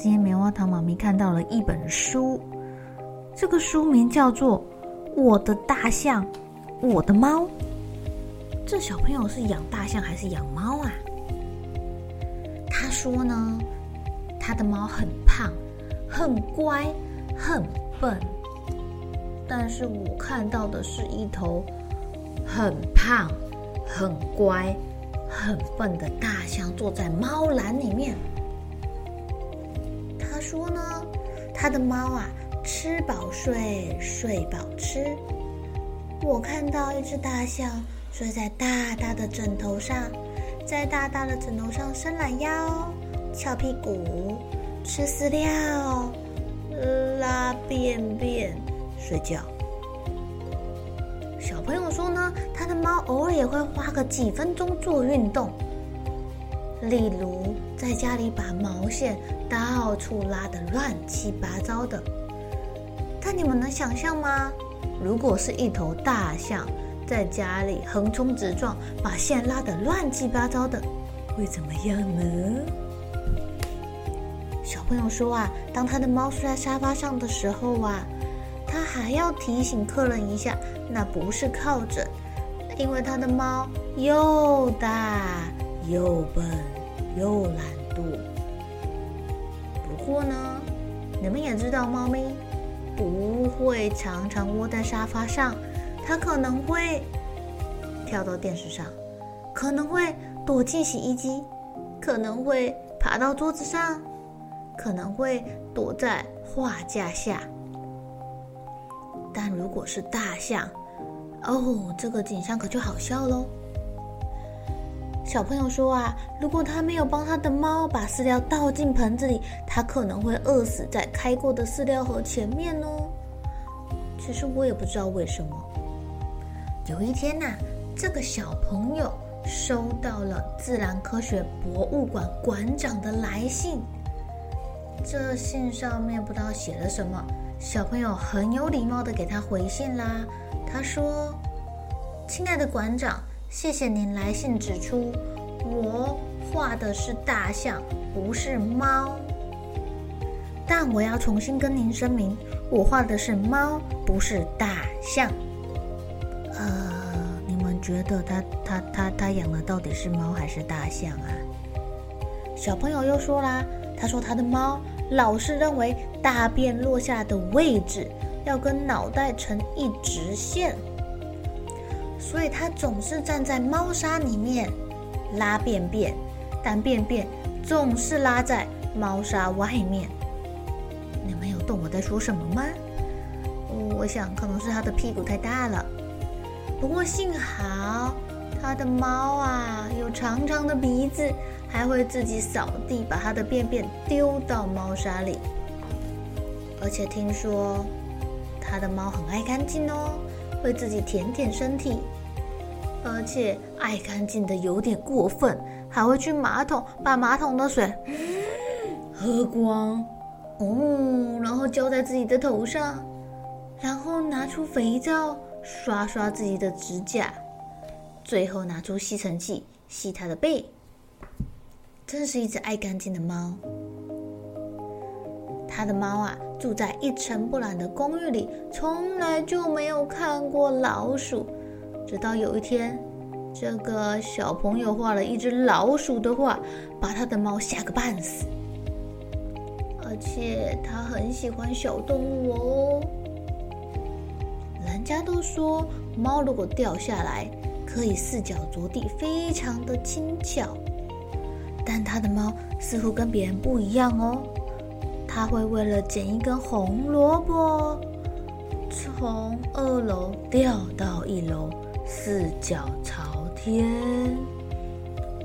今天棉花糖妈咪看到了一本书，这个书名叫做《我的大象，我的猫》。这小朋友是养大象还是养猫啊？他说呢，他的猫很胖，很乖，很笨。但是我看到的是一头很胖、很乖、很笨的大象坐在猫篮里面。说呢，他的猫啊，吃饱睡，睡饱吃。我看到一只大象睡在大大的枕头上，在大大的枕头上伸懒腰、翘屁股、吃饲料、拉便便、睡觉。小朋友说呢，他的猫偶尔也会花个几分钟做运动。例如，在家里把毛线到处拉得乱七八糟的，但你们能想象吗？如果是一头大象在家里横冲直撞，把线拉得乱七八糟的，会怎么样呢？小朋友说啊，当他的猫睡在沙发上的时候啊，他还要提醒客人一下，那不是靠枕，因为他的猫又大。又笨又懒惰。不过呢，你们也知道，猫咪不会常常窝在沙发上，它可能会跳到电视上，可能会躲进洗衣机，可能会爬到桌子上，可能会躲在画架下。但如果是大象，哦，这个景象可就好笑喽。小朋友说啊，如果他没有帮他的猫把饲料倒进盆子里，他可能会饿死在开过的饲料盒前面哦。其实我也不知道为什么。有一天呐、啊，这个小朋友收到了自然科学博物馆馆长的来信。这信上面不知道写了什么，小朋友很有礼貌的给他回信啦。他说：“亲爱的馆长。”谢谢您来信指出，我画的是大象，不是猫。但我要重新跟您声明，我画的是猫，不是大象。呃，你们觉得他他他他养的到底是猫还是大象啊？小朋友又说啦，他说他的猫老是认为大便落下的位置要跟脑袋成一直线。所以它总是站在猫砂里面拉便便，但便便总是拉在猫砂外面。你们有懂我在说什么吗？我想可能是它的屁股太大了。不过幸好它的猫啊有长长的鼻子，还会自己扫地，把它的便便丢到猫砂里。而且听说它的猫很爱干净哦，会自己舔舔身体。而且爱干净的有点过分，还会去马桶把马桶的水 喝光，哦，然后浇在自己的头上，然后拿出肥皂刷刷自己的指甲，最后拿出吸尘器吸它的背。真是一只爱干净的猫。他的猫啊，住在一尘不染的公寓里，从来就没有看过老鼠。直到有一天，这个小朋友画了一只老鼠的画，把他的猫吓个半死。而且他很喜欢小动物哦。人家都说，猫如果掉下来，可以四脚着地，非常的轻巧。但他的猫似乎跟别人不一样哦。他会为了捡一根红萝卜，从二楼掉到一楼，四脚朝天。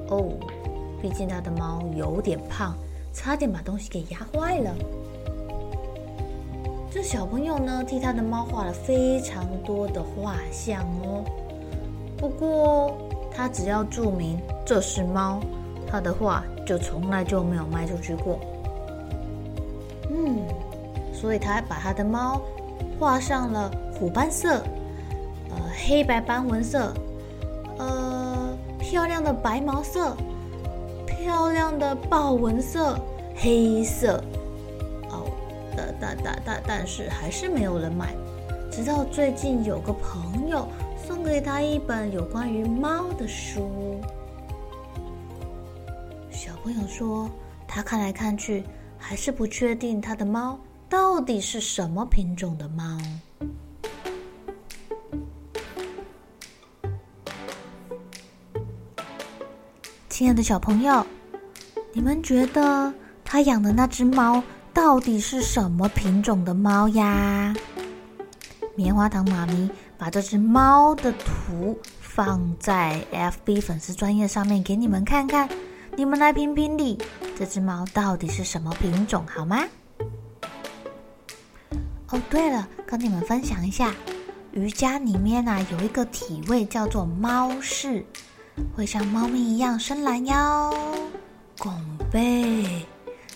哦，毕竟他的猫有点胖，差点把东西给压坏了。这小朋友呢，替他的猫画了非常多的画像哦。不过他只要注明这是猫，他的画就从来就没有卖出去过。嗯，所以他还把他的猫画上了虎斑色，黑白斑纹色，呃，漂亮的白毛色，漂亮的豹纹色，黑色。哦，但但但但但是还是没有人买，直到最近有个朋友送给他一本有关于猫的书。小朋友说，他看来看去。还是不确定他的猫到底是什么品种的猫。亲爱的小朋友，你们觉得他养的那只猫到底是什么品种的猫呀？棉花糖妈咪把这只猫的图放在 FB 粉丝专页上面给你们看看，你们来评评理。这只猫到底是什么品种，好吗？哦，对了，跟你们分享一下，瑜伽里面呢、啊、有一个体位叫做猫式，会像猫咪一样伸懒腰、拱背、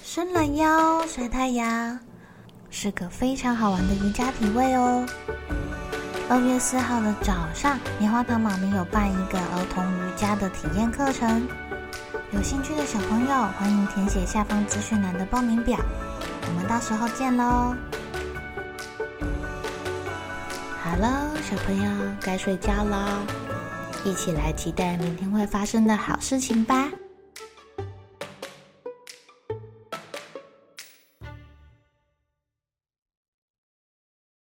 伸懒腰、晒太阳，是个非常好玩的瑜伽体位哦。二月四号的早上，棉花糖妈咪有办一个儿童瑜伽的体验课程。有兴趣的小朋友，欢迎填写下方资讯栏的报名表，我们到时候见喽。好了，小朋友该睡觉了，一起来期待明天会发生的好事情吧。